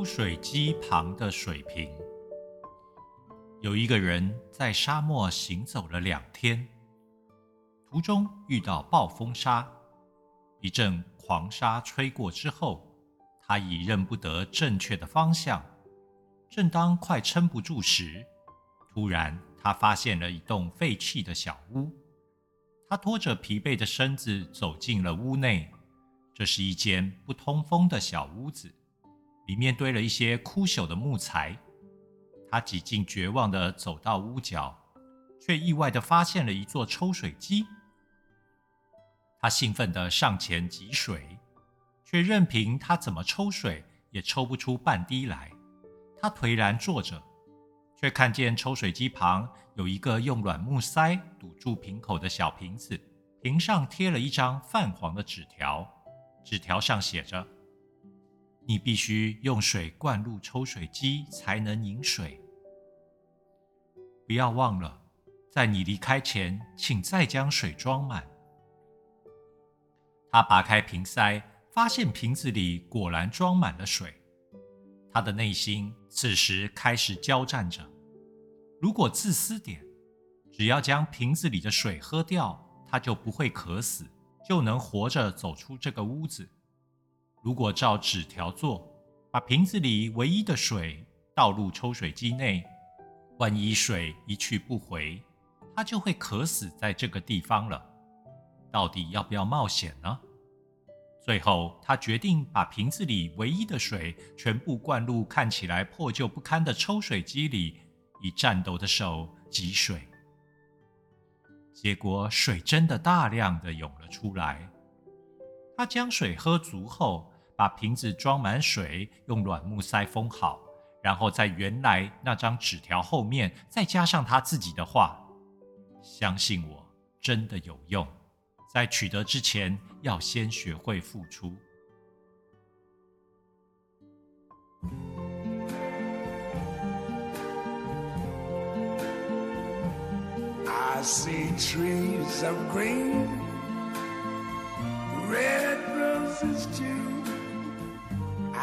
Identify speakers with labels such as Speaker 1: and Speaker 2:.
Speaker 1: 抽水机旁的水瓶。有一个人在沙漠行走了两天，途中遇到暴风沙，一阵狂沙吹过之后，他已认不得正确的方向。正当快撑不住时，突然他发现了一栋废弃的小屋。他拖着疲惫的身子走进了屋内。这是一间不通风的小屋子，里面堆了一些枯朽的木材。他几近绝望地走到屋角，却意外地发现了一座抽水机。他兴奋地上前汲水，却任凭他怎么抽水，也抽不出半滴来。他颓然坐着，却看见抽水机旁有一个用软木塞堵住瓶口的小瓶子，瓶上贴了一张泛黄的纸条，纸条上写着。你必须用水灌入抽水机才能饮水。不要忘了，在你离开前，请再将水装满。他拔开瓶塞，发现瓶子里果然装满了水。他的内心此时开始交战着：如果自私点，只要将瓶子里的水喝掉，他就不会渴死，就能活着走出这个屋子。如果照纸条做，把瓶子里唯一的水倒入抽水机内，万一水一去不回，他就会渴死在这个地方了。到底要不要冒险呢？最后，他决定把瓶子里唯一的水全部灌入看起来破旧不堪的抽水机里，以颤抖的手汲水。结果，水真的大量的涌了出来。他将水喝足后。把瓶子装满水，用软木塞封好，然后在原来那张纸条后面再加上他自己的话：“相信我，真的有用。在取得之前，要先学会付出。” I see trees of green, red roses too.